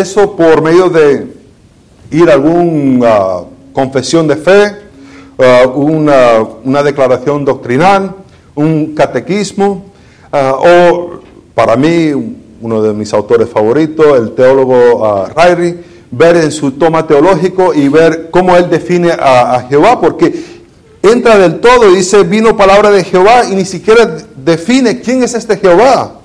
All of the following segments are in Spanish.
eso por medio de ir a alguna confesión de fe, uh, una, una, declaración doctrinal, un catequismo, uh, o para mí, uno de mis autores favoritos, el teólogo Ryrie, ver en su toma teológico y ver cómo él define a, a Jehová, porque entra del todo y dice, vino palabra de Jehová y ni siquiera define quién es este Jehová.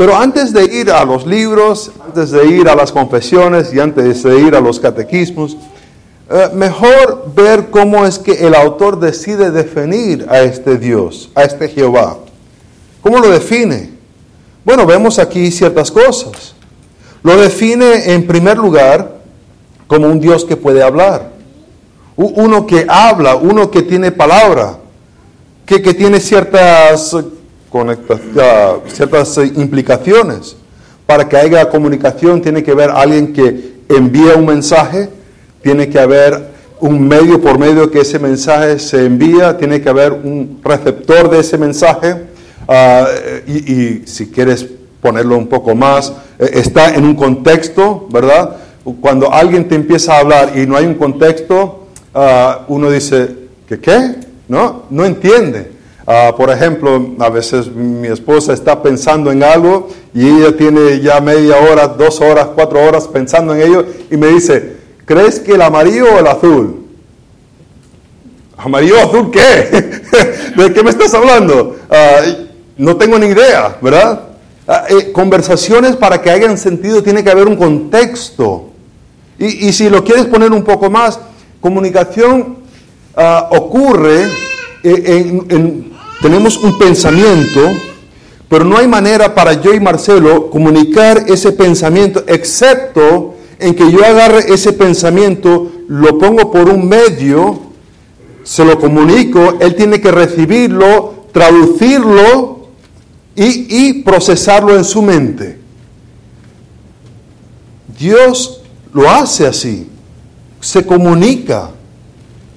Pero antes de ir a los libros, antes de ir a las confesiones y antes de ir a los catequismos, eh, mejor ver cómo es que el autor decide definir a este Dios, a este Jehová. ¿Cómo lo define? Bueno, vemos aquí ciertas cosas. Lo define en primer lugar como un Dios que puede hablar. Uno que habla, uno que tiene palabra, que, que tiene ciertas ciertas eh, implicaciones. Para que haya comunicación tiene que haber alguien que envía un mensaje, tiene que haber un medio por medio que ese mensaje se envía, tiene que haber un receptor de ese mensaje ah, y, si quieres ponerlo un poco más, eh, está en un contexto, ¿verdad? Cuando alguien te empieza a hablar y no hay un contexto, ah, uno dice, ¿qué qué? No, no entiende. Ah, por ejemplo, a veces mi esposa está pensando en algo y ella tiene ya media hora, dos horas, cuatro horas pensando en ello y me dice, ¿crees que el amarillo o el azul? ¿Amarillo o azul qué? ¿De qué me estás hablando? Ah, no tengo ni idea, ¿verdad? Eh, conversaciones para que hayan sentido tiene que haber un contexto. Y, si lo quieres poner un poco más, comunicación ocurre eh, en, tenemos un pensamiento, pero no hay manera para yo y Marcelo comunicar ese pensamiento, excepto en que yo agarre ese pensamiento, lo pongo por un medio, se lo comunico, él tiene que recibirlo, traducirlo y procesarlo en su mente. Dios lo hace así, se comunica,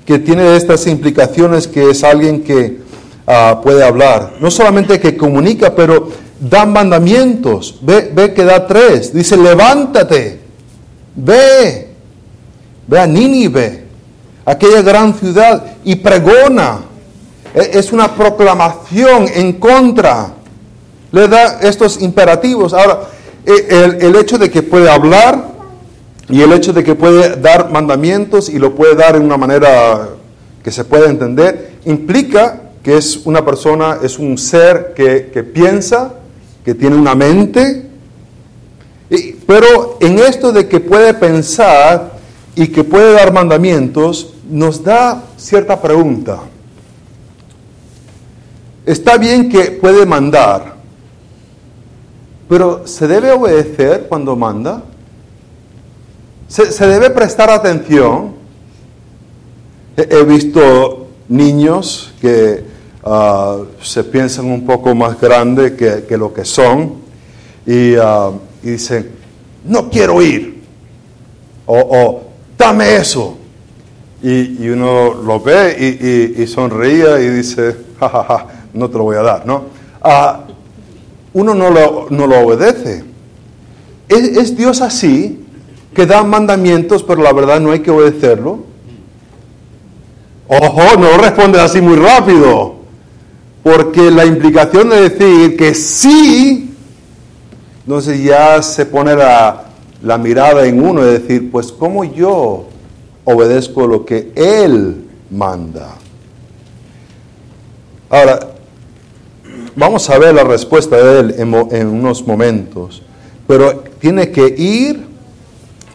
que tiene estas implicaciones, que es alguien que Ah, puede hablar. No solamente que comunica, pero da mandamientos. Ve, ve que da tres. Dice, levántate, ve, ve a Nínive, aquella gran ciudad, y pregona. E, es una proclamación en contra. Le da estos imperativos. Ahora, e, el, el hecho de que puede hablar y el hecho de que puede dar mandamientos y lo puede dar en una manera que se pueda entender, implica que es una persona, es un ser que, piensa, que tiene una mente, pero en esto de que puede pensar y que puede dar mandamientos, nos da cierta pregunta. Está bien que puede mandar, pero ¿se debe obedecer cuando manda? ¿Se, debe prestar atención? He visto niños que Ah, se piensan un poco más grande que, lo que son y, uh, y, dicen, no quiero ir, o, dame eso. Y, uno lo ve y, sonríe y dice, jajaja, no te lo voy a dar, ¿no? Ah, uno no lo, no lo obedece. ¿Es, ¿Es Dios así, que da mandamientos, pero la verdad no hay que obedecerlo? Ojo, no responde así muy rápido. Porque la implicación de decir que sí, entonces ya se pone la, mirada en uno y decir, pues ¿cómo yo obedezco lo que Él manda? Ahora, vamos a ver la respuesta de Él en, unos momentos, pero tiene que ir,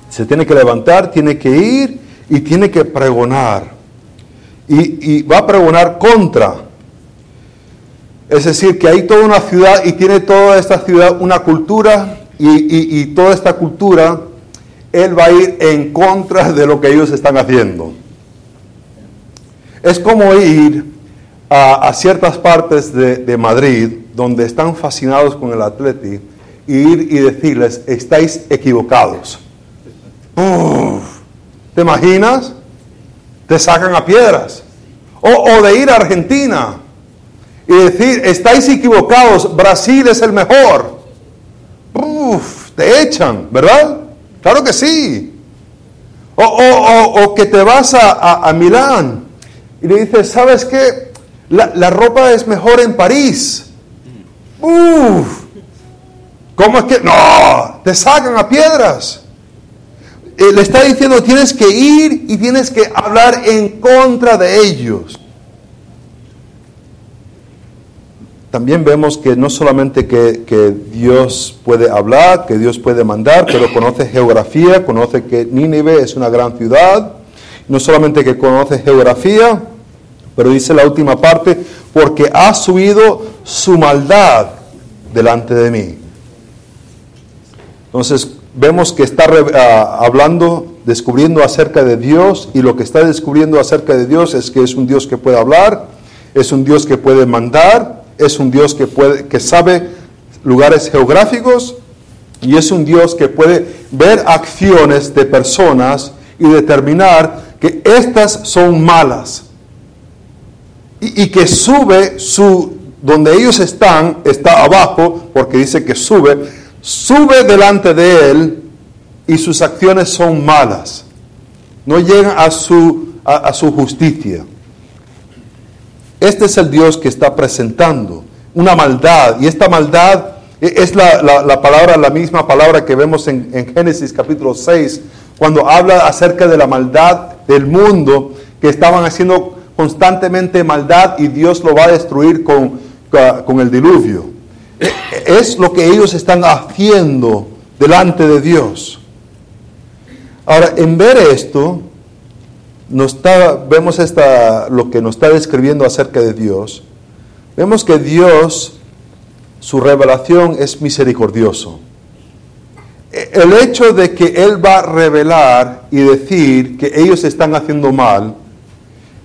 se tiene que levantar, tiene que ir y tiene que pregonar. Y, va a pregonar contra es decir, que hay toda una ciudad y tiene toda esta ciudad una cultura y, toda esta cultura, él va a ir en contra de lo que ellos están haciendo. Es como ir a, ciertas partes de, Madrid donde están fascinados con el atleti y ir y decirles, estáis equivocados. ¿Te imaginas? Te sacan a piedras. O, o de ir a Argentina y decir, estáis equivocados, Brasil es el mejor. Uf, te echan, ¿verdad? Claro que sí. O, que te vas a, Milán y le dices, ¿sabes qué? La, ropa es mejor en París. Uf, ¿cómo es que? No, te sacan a piedras. Eh, le está diciendo, tienes que ir y tienes que hablar en contra de ellos. También vemos que no solamente que, que, Dios puede hablar, que Dios puede mandar, pero conoce geografía, conoce que Nínive es una gran ciudad. No solamente que conoce geografía, pero dice la última parte, porque ha subido su maldad delante de mí. Entonces vemos que está ah, hablando, descubriendo acerca de Dios, y lo que está descubriendo acerca de Dios es que es un Dios que puede hablar, es un Dios que puede mandar, es un Dios que, puede, que sabe lugares geográficos y es un Dios que puede ver acciones de personas y determinar que estas son malas. Y, y, que sube su, donde ellos están, está abajo, porque dice que sube, sube delante de él y sus acciones son malas. No llegan a su, a su justicia. Este es el Dios que está presentando una maldad. Y esta maldad es la, palabra, la misma palabra que vemos en, Génesis capítulo 6, cuando habla acerca de la maldad del mundo, que estaban haciendo constantemente maldad y Dios lo va a destruir con, con el diluvio. Es lo que ellos están haciendo delante de Dios. Ahora, en ver esto, vemos esta, lo que nos está describiendo acerca de Dios. Vemos que Dios, su revelación es misericordioso. El hecho de que Él va a revelar y decir que ellos están haciendo mal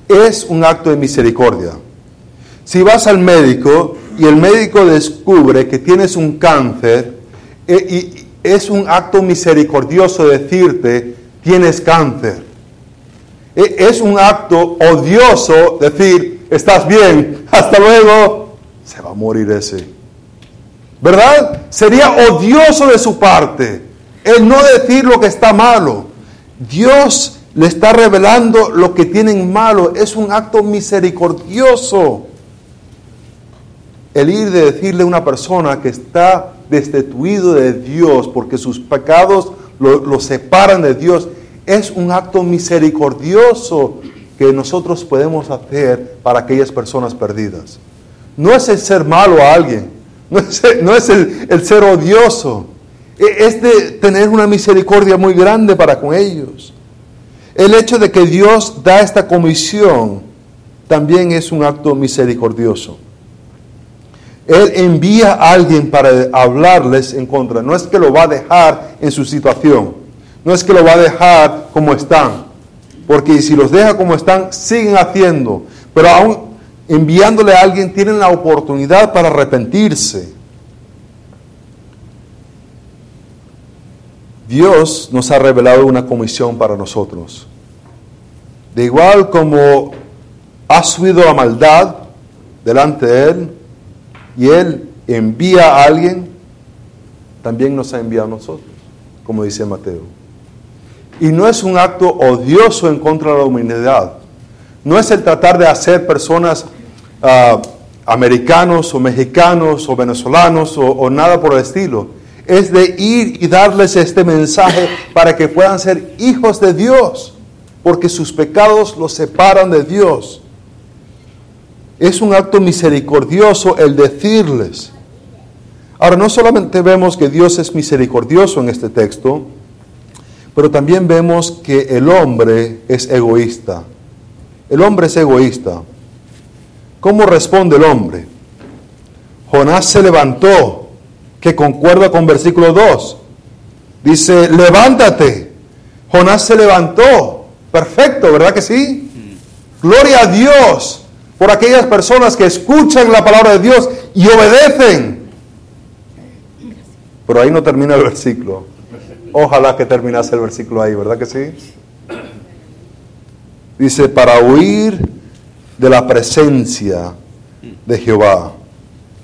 es un acto de misericordia. Si vas al médico y el médico descubre que tienes un cáncer, eh, y es un acto misericordioso decirte, tienes cáncer. E, es un acto odioso decir, estás bien, hasta luego, se va a morir ese. ¿Verdad? Sería odioso de su parte el no decir lo que está malo. Dios le está revelando lo que tienen malo. Es un acto misericordioso. El ir de decirle a una persona que está destituido de Dios porque sus pecados lo, lo separan de Dios es un acto misericordioso que nosotros podemos hacer para aquellas personas perdidas. No es el ser malo a alguien, no es, el, ser odioso, e, es de tener una misericordia muy grande para con ellos. El hecho de que Dios da esta comisión también es un acto misericordioso. Él envía a alguien para hablarles en contra. No es que lo va a dejar en su situación. No es que lo va a dejar como están. Porque si los deja como están, siguen haciendo. Pero aún enviándole a alguien, tienen la oportunidad para arrepentirse. Dios nos ha revelado una comisión para nosotros. De igual como ha subido la maldad delante de Él y Él envía a alguien, también nos ha enviado a nosotros, como dice Mateo. Y no es un acto odioso en contra de la humanidad. No es el tratar de hacer personas ah, americanos o mexicanos o venezolanos o, nada por el estilo. Es de ir y darles este mensaje para que puedan ser hijos de Dios, porque sus pecados los separan de Dios. Es un acto misericordioso el decirles. Ahora, no solamente vemos que Dios es misericordioso en este texto, pero también vemos que el hombre es egoísta. El hombre es egoísta. ¿Cómo responde el hombre? Jonás se levantó, que concuerda con versículo 2. Dice, levántate. Jonás se levantó. Perfecto, ¿verdad que sí? Gloria a Dios por aquellas personas que escuchan la palabra de Dios y obedecen. Pero ahí no termina el versículo. Ojalá que terminase el versículo ahí, ¿verdad que sí? Dice, para huir de la presencia de Jehová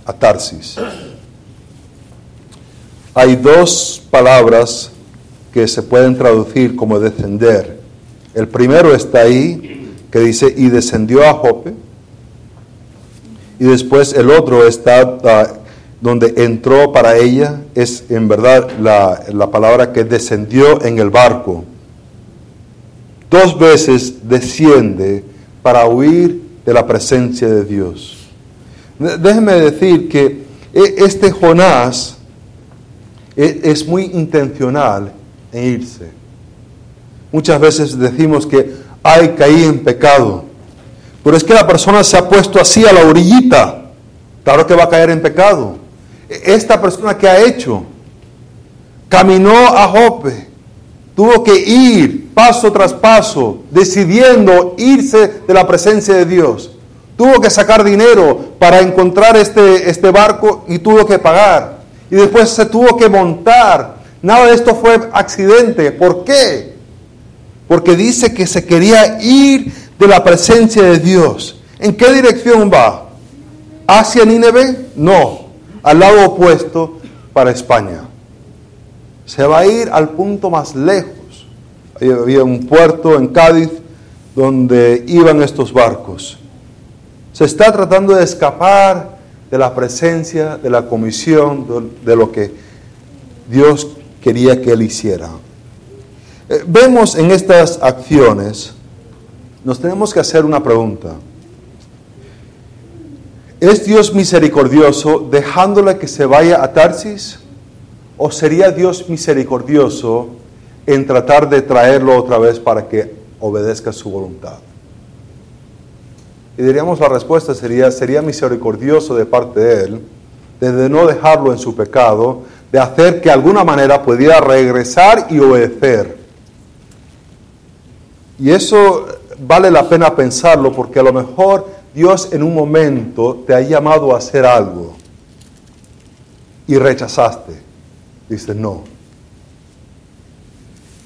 a Tarsis. hay dos palabras que se pueden traducir como descender. El primero está ahí, que dice, y descendió a Jope. Y después el otro está ah, donde entró para ella, es en verdad la, la palabra que descendió en el barco. Dos veces desciende para huir de la presencia de Dios. Déjeme decir que e, este Jonás e, es muy intencional en irse. Muchas veces decimos que, ay, caí en pecado. Pero es que la persona se ha puesto así a la orillita. Claro que va a caer en pecado. E, esta persona que ha hecho, caminó a Jope, tuvo que ir paso tras paso, decidiendo irse de la presencia de Dios. Tuvo que sacar dinero para encontrar este, este barco y tuvo que pagar. Y después se tuvo que montar. Nada de esto fue accidente. ¿Por qué? Porque dice que se quería ir de la presencia de Dios. ¿En qué dirección va? ¿Hacia Nínive? No, al lado opuesto para España. Se va a ir al punto más lejos. había un puerto en Cádiz donde iban estos barcos. Se está tratando de escapar de la presencia, de la comisión, de lo que Dios quería que él hiciera. Eh, vemos en estas acciones, nos tenemos que hacer una pregunta. ¿Es Dios misericordioso dejándole que se vaya a Tarsis? ¿O sería Dios misericordioso en tratar de traerlo otra vez para que obedezca su voluntad? Y diríamos la respuesta sería, sería misericordioso de parte de Él, de no dejarlo en su pecado, de hacer que de alguna manera pudiera regresar y obedecer. Y eso vale la pena pensarlo porque a lo mejor Dios en un momento te ha llamado a hacer algo y rechazaste. Dices, no.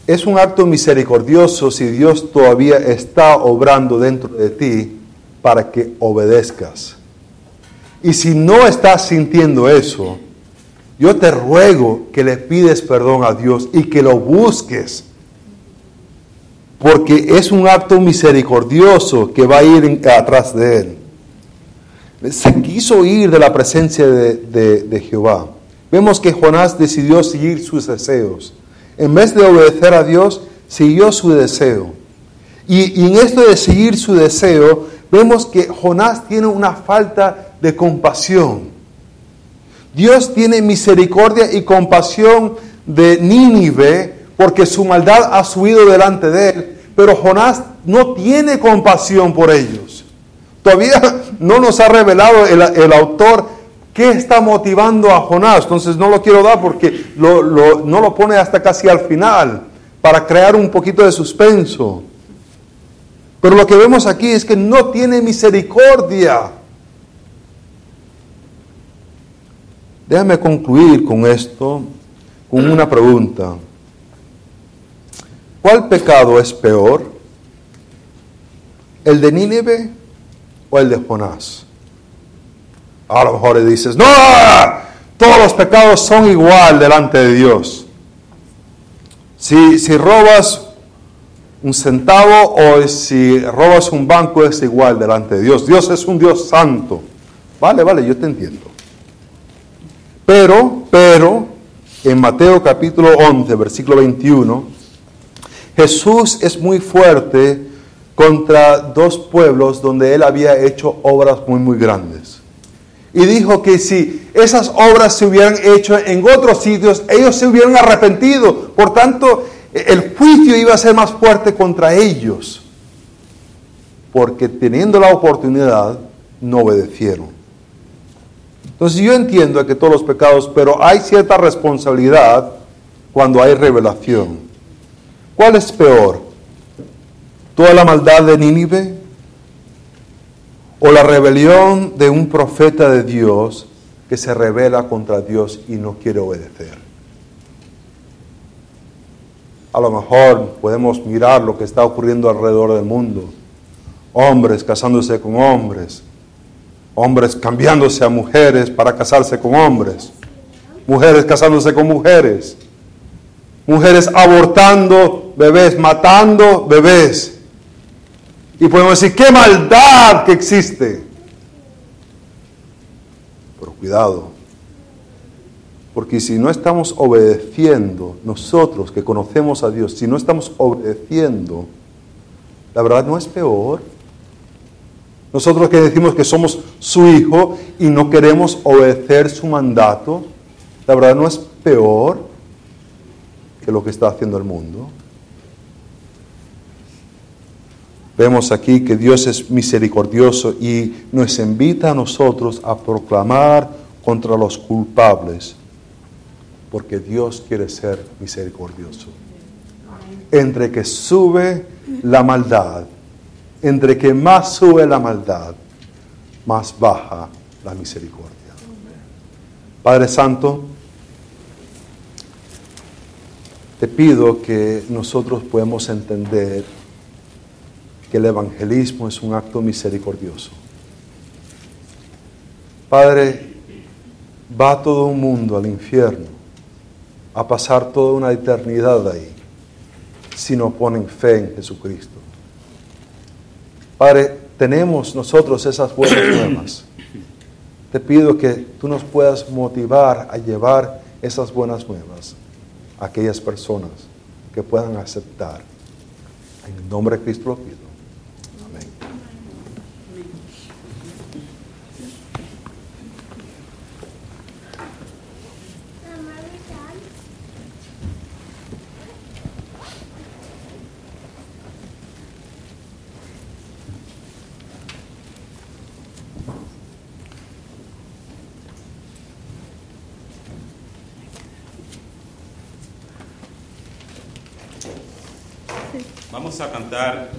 Es un acto misericordioso si Dios todavía está obrando dentro de ti para que obedezcas. Y si no estás sintiendo eso, yo te ruego que le pides perdón a Dios y que lo busques. Porque es un acto misericordioso que va a ir atrás de él. Se quiso ir de la presencia de, Jehová. Vemos que Jonás decidió seguir sus deseos. En vez de obedecer a Dios, siguió su deseo. Y, y en esto de seguir su deseo, vemos que Jonás tiene una falta de compasión. Dios tiene misericordia y compasión de Nínive porque su maldad ha subido delante de él, pero Jonás no tiene compasión por ellos. Todavía no nos ha revelado el, autor qué está motivando a Jonás, entonces no lo quiero dar porque no lo pone hasta casi al final para crear un poquito de suspenso. Pero lo que vemos aquí es que no tiene misericordia. Déjame concluir con esto, con una pregunta. ¿Cuál pecado es peor? ¿El de Nínive o el de Jonás? A lo mejor dices, no, todos los pecados son igual delante de Dios. Si, si robas un centavo o si robas un banco es igual delante de Dios. Dios es un Dios santo. Vale, vale, yo te entiendo. Pero, pero, en Mateo capítulo 11, versículo 21, Jesús es muy fuerte contra dos pueblos donde él había hecho obras muy, muy grandes. Y dijo que si esas obras se hubieran hecho en otros sitios, ellos se hubieran arrepentido. Por tanto, el juicio iba a ser más fuerte contra ellos, porque teniendo la oportunidad, no obedecieron. Entonces yo entiendo que todos los pecados, pero hay cierta responsabilidad cuando hay revelación. ¿Cuál es peor? ¿Toda la maldad de Nínive? ¿O la rebelión de un profeta de Dios que se revela contra Dios y no quiere obedecer? A lo mejor podemos mirar lo que está ocurriendo alrededor del mundo. Hombres casándose con hombres. Hombres cambiándose a mujeres para casarse con hombres. mujeres casándose con mujeres, mujeres abortando bebés, matando bebés. Y podemos decir, qué maldad que existe. Pero cuidado, porque si no estamos obedeciendo, nosotros que conocemos a Dios, si no estamos obedeciendo, la verdad no es peor. Nosotros que decimos que somos su hijo y no queremos obedecer su mandato, la verdad no es peor que lo que está haciendo el mundo. Vemos aquí que Dios es misericordioso y nos invita a nosotros a proclamar contra los culpables, porque Dios quiere ser misericordioso. Entre que sube la maldad, entre que más sube la maldad, más baja la misericordia. Padre Santo, te pido que nosotros podamos entender que el evangelismo es un acto misericordioso. Padre, va todo un mundo al infierno a pasar toda una eternidad ahí si no ponen fe en Jesucristo. Padre, tenemos nosotros esas buenas nuevas. Te pido que tú nos puedas motivar a llevar esas buenas nuevas aquellas personas que puedan aceptar. En nombre de Cristo lo pido. Vamos a cantar